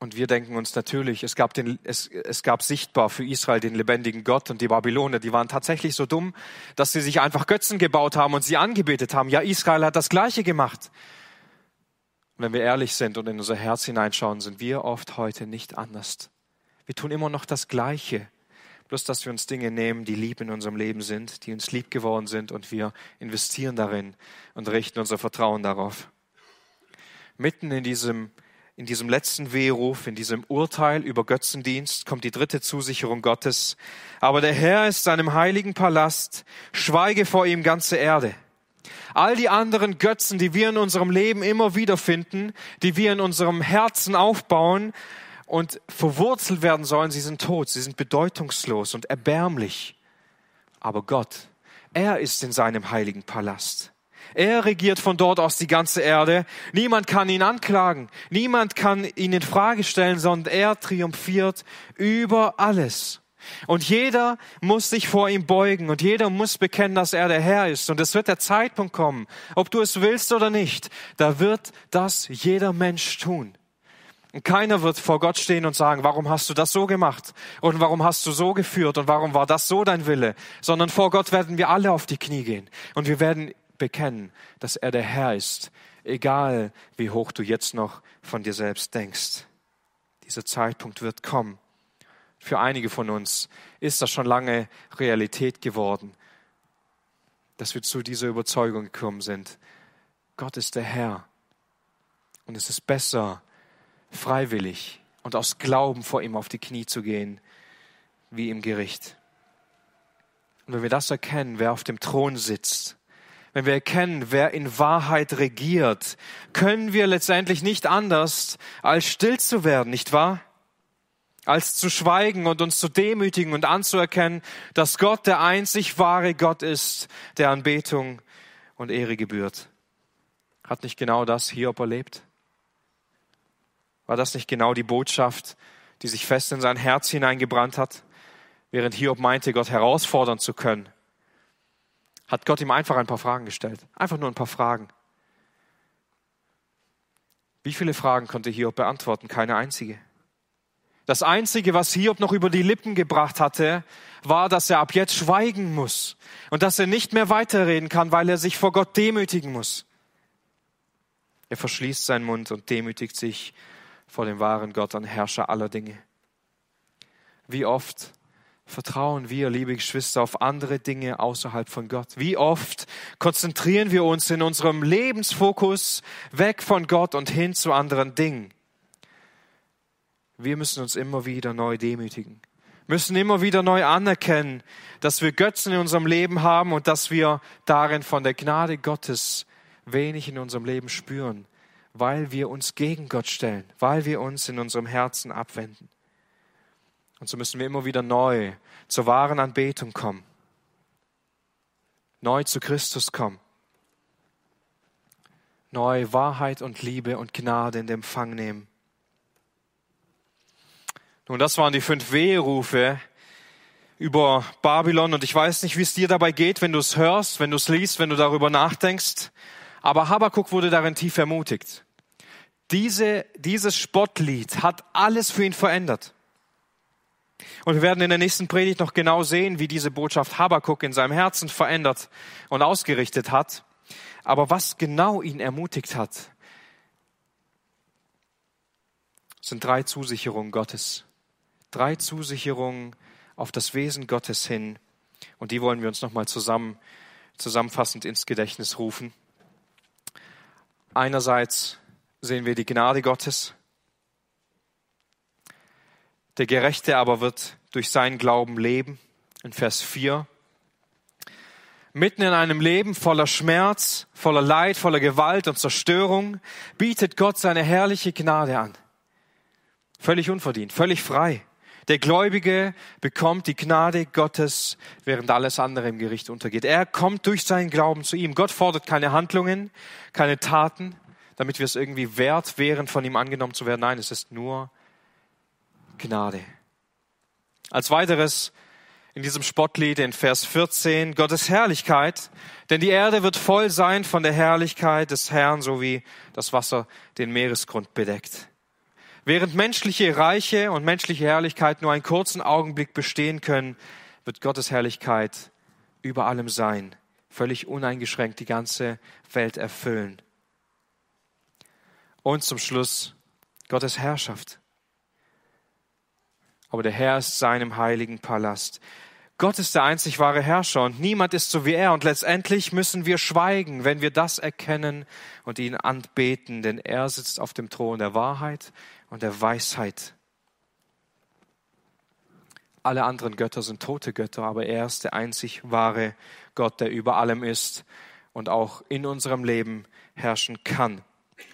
Und wir denken uns natürlich, es gab, den, es, es gab sichtbar für Israel den lebendigen Gott und die Babylonier, die waren tatsächlich so dumm, dass sie sich einfach Götzen gebaut haben und sie angebetet haben. Ja, Israel hat das Gleiche gemacht. Wenn wir ehrlich sind und in unser Herz hineinschauen, sind wir oft heute nicht anders. Wir tun immer noch das Gleiche. Bloß, dass wir uns Dinge nehmen, die lieb in unserem Leben sind, die uns lieb geworden sind und wir investieren darin und richten unser Vertrauen darauf. Mitten in diesem in diesem letzten Wehruf, in diesem Urteil über Götzendienst kommt die dritte Zusicherung Gottes. Aber der Herr ist seinem heiligen Palast, schweige vor ihm ganze Erde. All die anderen Götzen, die wir in unserem Leben immer wieder finden, die wir in unserem Herzen aufbauen und verwurzelt werden sollen, sie sind tot, sie sind bedeutungslos und erbärmlich. Aber Gott, er ist in seinem heiligen Palast. Er regiert von dort aus die ganze Erde. Niemand kann ihn anklagen. Niemand kann ihn in Frage stellen, sondern er triumphiert über alles. Und jeder muss sich vor ihm beugen und jeder muss bekennen, dass er der Herr ist. Und es wird der Zeitpunkt kommen, ob du es willst oder nicht, da wird das jeder Mensch tun. Und keiner wird vor Gott stehen und sagen, warum hast du das so gemacht? Und warum hast du so geführt? Und warum war das so dein Wille? Sondern vor Gott werden wir alle auf die Knie gehen. Und wir werden bekennen, dass er der Herr ist, egal wie hoch du jetzt noch von dir selbst denkst. Dieser Zeitpunkt wird kommen. Für einige von uns ist das schon lange Realität geworden, dass wir zu dieser Überzeugung gekommen sind. Gott ist der Herr. Und es ist besser, freiwillig und aus Glauben vor ihm auf die Knie zu gehen, wie im Gericht. Und wenn wir das erkennen, wer auf dem Thron sitzt, wenn wir erkennen, wer in Wahrheit regiert, können wir letztendlich nicht anders, als still zu werden, nicht wahr? Als zu schweigen und uns zu demütigen und anzuerkennen, dass Gott der einzig wahre Gott ist, der Anbetung und Ehre gebührt. Hat nicht genau das Hiob erlebt? War das nicht genau die Botschaft, die sich fest in sein Herz hineingebrannt hat, während Hiob meinte, Gott herausfordern zu können? hat Gott ihm einfach ein paar Fragen gestellt. Einfach nur ein paar Fragen. Wie viele Fragen konnte Hiob beantworten? Keine einzige. Das Einzige, was Hiob noch über die Lippen gebracht hatte, war, dass er ab jetzt schweigen muss und dass er nicht mehr weiterreden kann, weil er sich vor Gott demütigen muss. Er verschließt seinen Mund und demütigt sich vor dem wahren Gott und Herrscher aller Dinge. Wie oft vertrauen wir, liebe Geschwister, auf andere Dinge außerhalb von Gott? Wie oft konzentrieren wir uns in unserem Lebensfokus weg von Gott und hin zu anderen Dingen? Wir müssen uns immer wieder neu demütigen, müssen immer wieder neu anerkennen, dass wir Götzen in unserem Leben haben und dass wir darin von der Gnade Gottes wenig in unserem Leben spüren, weil wir uns gegen Gott stellen, weil wir uns in unserem Herzen abwenden. Und so müssen wir immer wieder neu zur wahren Anbetung kommen. Neu zu Christus kommen. Neu Wahrheit und Liebe und Gnade in Empfang nehmen. Nun, das waren die fünf Weherufe über Babylon und ich weiß nicht, wie es dir dabei geht, wenn du es hörst, wenn du es liest, wenn du darüber nachdenkst. Aber Habakkuk wurde darin tief ermutigt. Diese, dieses Spottlied hat alles für ihn verändert. Und wir werden in der nächsten Predigt noch genau sehen, wie diese Botschaft Habakuk in seinem Herzen verändert und ausgerichtet hat. Aber was genau ihn ermutigt hat, sind drei Zusicherungen Gottes. Drei Zusicherungen auf das Wesen Gottes hin. Und die wollen wir uns nochmal zusammen, zusammenfassend ins Gedächtnis rufen. Einerseits sehen wir die Gnade Gottes. Der Gerechte aber wird durch seinen Glauben leben. In Vers 4. Mitten in einem Leben voller Schmerz, voller Leid, voller Gewalt und Zerstörung bietet Gott seine herrliche Gnade an. Völlig unverdient, völlig frei. Der Gläubige bekommt die Gnade Gottes, während alles andere im Gericht untergeht. Er kommt durch seinen Glauben zu ihm. Gott fordert keine Handlungen, keine Taten, damit wir es irgendwie wert wären, von ihm angenommen zu werden. Nein, es ist nur Gnade. Als weiteres in diesem Spottlied in Vers 14 Gottes Herrlichkeit, denn die Erde wird voll sein von der Herrlichkeit des Herrn, so wie das Wasser den Meeresgrund bedeckt. Während menschliche Reiche und menschliche Herrlichkeit nur einen kurzen Augenblick bestehen können, wird Gottes Herrlichkeit über allem sein, völlig uneingeschränkt die ganze Welt erfüllen. Und zum Schluss Gottes Herrschaft aber der Herr ist seinem heiligen Palast. Gott ist der einzig wahre Herrscher und niemand ist so wie er. Und letztendlich müssen wir schweigen, wenn wir das erkennen und ihn anbeten, denn er sitzt auf dem Thron der Wahrheit und der Weisheit. Alle anderen Götter sind tote Götter, aber er ist der einzig wahre Gott, der über allem ist und auch in unserem Leben herrschen kann.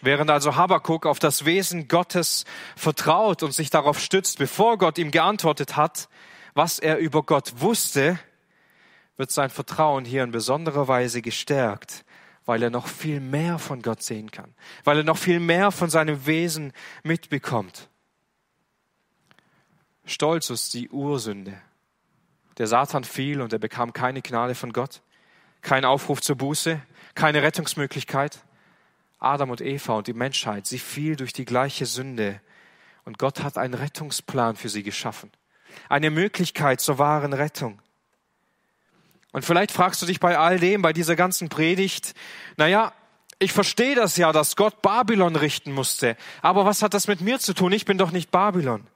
Während also Habakkuk auf das Wesen Gottes vertraut und sich darauf stützt, bevor Gott ihm geantwortet hat, was er über Gott wusste, wird sein Vertrauen hier in besonderer Weise gestärkt, weil er noch viel mehr von Gott sehen kann, weil er noch viel mehr von seinem Wesen mitbekommt. Stolz ist die Ursünde. Der Satan fiel und er bekam keine Gnade von Gott, kein Aufruf zur Buße, keine Rettungsmöglichkeit. Adam und Eva und die Menschheit, sie fiel durch die gleiche Sünde. Und Gott hat einen Rettungsplan für sie geschaffen. Eine Möglichkeit zur wahren Rettung. Und vielleicht fragst du dich bei all dem, bei dieser ganzen Predigt, naja, ich verstehe das ja, dass Gott Babylon richten musste. Aber was hat das mit mir zu tun? Ich bin doch nicht Babylon.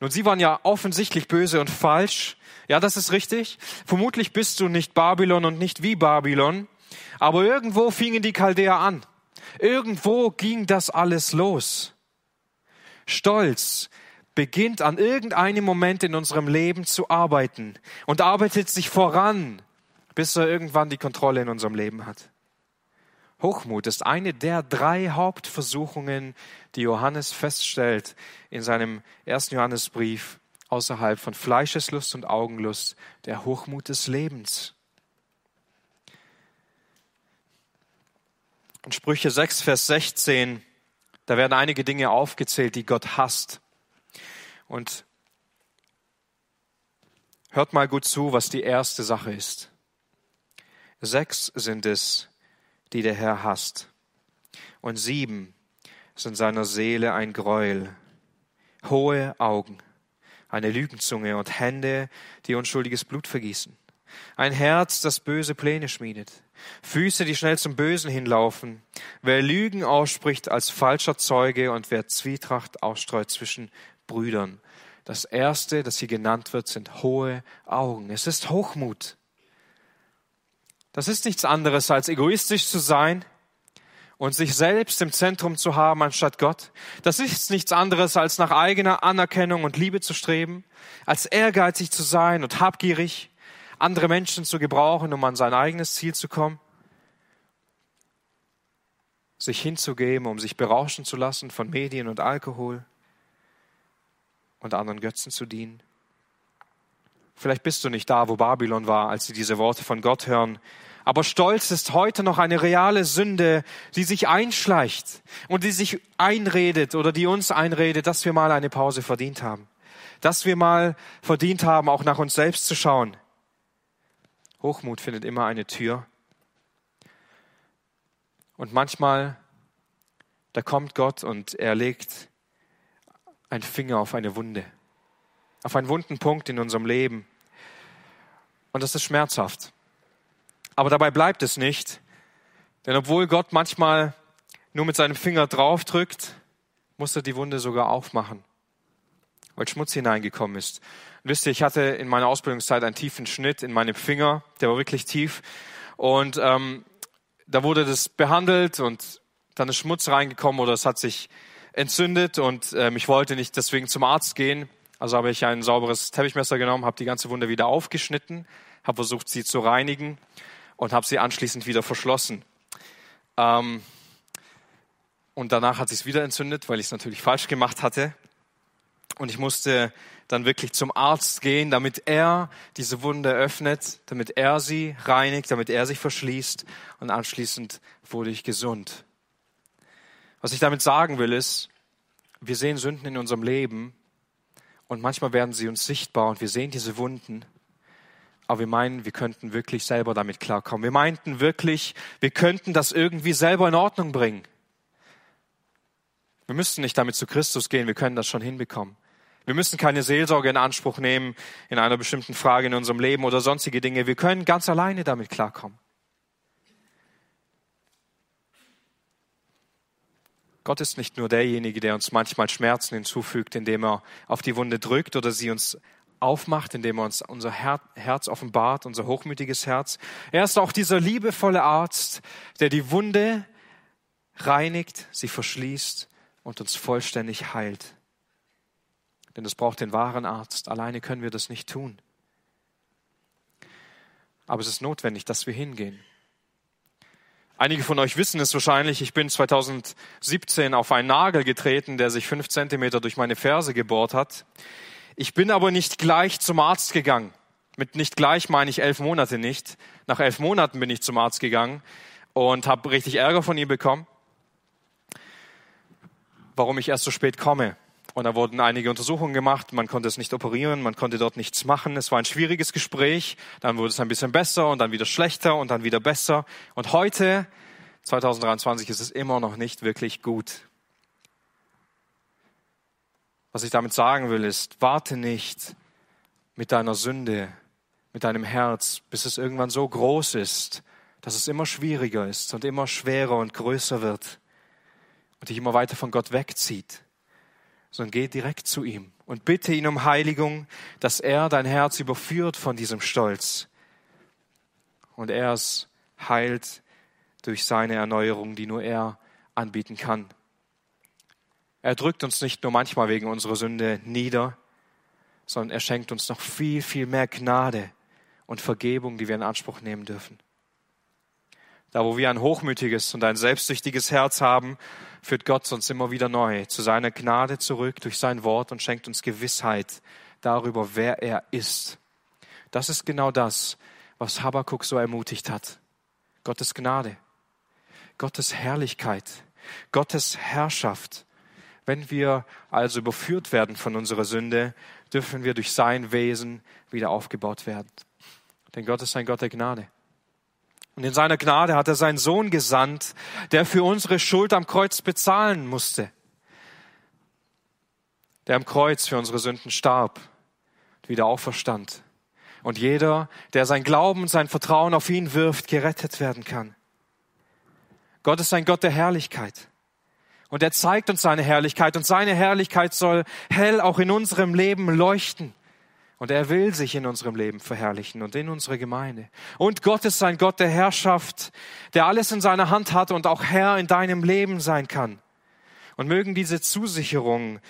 Nun, sie waren ja offensichtlich böse und falsch. Ja, das ist richtig. Vermutlich bist du nicht Babylon und nicht wie Babylon. Aber irgendwo fingen die Chaldäer an. Irgendwo ging das alles los. Stolz beginnt an irgendeinem Moment in unserem Leben zu arbeiten und arbeitet sich voran, bis er irgendwann die Kontrolle in unserem Leben hat. Hochmut ist eine der drei Hauptversuchungen, die Johannes feststellt in seinem ersten Johannesbrief außerhalb von Fleischeslust und Augenlust, der Hochmut des Lebens. In Sprüche 6, Vers 16, da werden einige Dinge aufgezählt, die Gott hasst. Und hört mal gut zu, was die erste Sache ist. Sechs sind es, die der Herr hasst. Und sieben sind seiner Seele ein Gräuel. Hohe Augen, eine Lügenzunge und Hände, die unschuldiges Blut vergießen. Ein Herz, das böse Pläne schmiedet Füße, die schnell zum Bösen hinlaufen. Wer Lügen ausspricht als falscher Zeuge und wer Zwietracht ausstreut zwischen Brüdern. Das erste, das hier genannt wird, sind hohe Augen. Es ist Hochmut. Das ist nichts anderes als egoistisch zu sein und sich selbst im Zentrum zu haben anstatt Gott. Das ist nichts anderes als nach eigener Anerkennung und Liebe zu streben, als ehrgeizig zu sein und habgierig andere Menschen zu gebrauchen, um an sein eigenes Ziel zu kommen, sich hinzugeben, um sich berauschen zu lassen von Medien und Alkohol und anderen Götzen zu dienen. Vielleicht bist du nicht da, wo Babylon war, als sie diese Worte von Gott hören. Aber Stolz ist heute noch eine reale Sünde, die sich einschleicht und die sich einredet oder die uns einredet, dass wir mal eine Pause verdient haben. Dass wir mal verdient haben, auch nach uns selbst zu schauen Hochmut findet immer eine Tür. Und manchmal, da kommt Gott und er legt einen Finger auf eine Wunde, auf einen wunden Punkt in unserem Leben. Und das ist schmerzhaft. Aber dabei bleibt es nicht. Denn obwohl Gott manchmal nur mit seinem Finger draufdrückt, muss er die Wunde sogar aufmachen, weil Schmutz hineingekommen ist. Wisst ihr, ich hatte in meiner Ausbildungszeit einen tiefen Schnitt in meinem Finger, der war wirklich tief. Und ähm, da wurde das behandelt und dann ist Schmutz reingekommen oder es hat sich entzündet und ähm, ich wollte nicht deswegen zum Arzt gehen. Also habe ich ein sauberes Teppichmesser genommen, habe die ganze Wunde wieder aufgeschnitten, habe versucht, sie zu reinigen und habe sie anschließend wieder verschlossen. Ähm, und danach hat sie es wieder entzündet, weil ich es natürlich falsch gemacht hatte. Und ich musste dann wirklich zum Arzt gehen, damit er diese Wunde öffnet, damit er sie reinigt, damit er sich verschließt. Und anschließend wurde ich gesund. Was ich damit sagen will, ist, wir sehen Sünden in unserem Leben und manchmal werden sie uns sichtbar und wir sehen diese Wunden. Aber wir meinen, wir könnten wirklich selber damit klarkommen. Wir meinten wirklich, wir könnten das irgendwie selber in Ordnung bringen. Wir müssten nicht damit zu Christus gehen, wir können das schon hinbekommen. Wir müssen keine Seelsorge in Anspruch nehmen in einer bestimmten Frage in unserem Leben oder sonstige Dinge. Wir können ganz alleine damit klarkommen. Gott ist nicht nur derjenige, der uns manchmal Schmerzen hinzufügt, indem er auf die Wunde drückt oder sie uns aufmacht, indem er uns unser Herz offenbart, unser hochmütiges Herz. Er ist auch dieser liebevolle Arzt, der die Wunde reinigt, sie verschließt und uns vollständig heilt. Denn es braucht den wahren Arzt. Alleine können wir das nicht tun. Aber es ist notwendig, dass wir hingehen. Einige von euch wissen es wahrscheinlich, ich bin 2017 auf einen Nagel getreten, der sich fünf Zentimeter durch meine Ferse gebohrt hat. Ich bin aber nicht gleich zum Arzt gegangen. Mit nicht gleich meine ich elf Monate nicht. Nach elf Monaten bin ich zum Arzt gegangen und habe richtig Ärger von ihm bekommen, warum ich erst so spät komme. Und da wurden einige Untersuchungen gemacht. Man konnte es nicht operieren, man konnte dort nichts machen. Es war ein schwieriges Gespräch. Dann wurde es ein bisschen besser und dann wieder schlechter und dann wieder besser. Und heute, 2023, ist es immer noch nicht wirklich gut. Was ich damit sagen will, ist, warte nicht mit deiner Sünde, mit deinem Herz, bis es irgendwann so groß ist, dass es immer schwieriger ist und immer schwerer und größer wird und dich immer weiter von Gott wegzieht sondern geh direkt zu ihm und bitte ihn um Heiligung, dass er dein Herz überführt von diesem Stolz und er es heilt durch seine Erneuerung, die nur er anbieten kann. Er drückt uns nicht nur manchmal wegen unserer Sünde nieder, sondern er schenkt uns noch viel, viel mehr Gnade und Vergebung, die wir in Anspruch nehmen dürfen. Da, wo wir ein hochmütiges und ein selbstsüchtiges Herz haben, führt Gott uns immer wieder neu zu seiner Gnade zurück durch sein Wort und schenkt uns Gewissheit darüber, wer er ist. Das ist genau das, was Habakkuk so ermutigt hat. Gottes Gnade, Gottes Herrlichkeit, Gottes Herrschaft. Wenn wir also überführt werden von unserer Sünde, dürfen wir durch sein Wesen wieder aufgebaut werden. Denn Gott ist ein Gott der Gnade. Und in seiner Gnade hat er seinen Sohn gesandt, der für unsere Schuld am Kreuz bezahlen musste. Der am Kreuz für unsere Sünden starb und wieder auferstand. Und jeder, der sein Glauben und sein Vertrauen auf ihn wirft, gerettet werden kann. Gott ist ein Gott der Herrlichkeit. Und er zeigt uns seine Herrlichkeit. Und seine Herrlichkeit soll hell auch in unserem Leben leuchten. Und er will sich in unserem Leben verherrlichen und in unserer Gemeinde. Und Gott ist ein Gott der Herrschaft, der alles in seiner Hand hat und auch Herr in deinem Leben sein kann. Und mögen diese Zusicherungen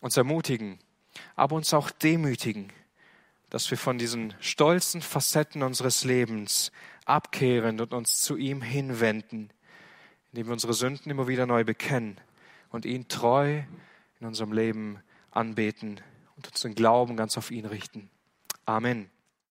uns ermutigen, aber uns auch demütigen, dass wir von diesen stolzen Facetten unseres Lebens abkehren und uns zu ihm hinwenden, indem wir unsere Sünden immer wieder neu bekennen und ihn treu in unserem Leben anbeten und unseren Glauben ganz auf ihn richten. Amen.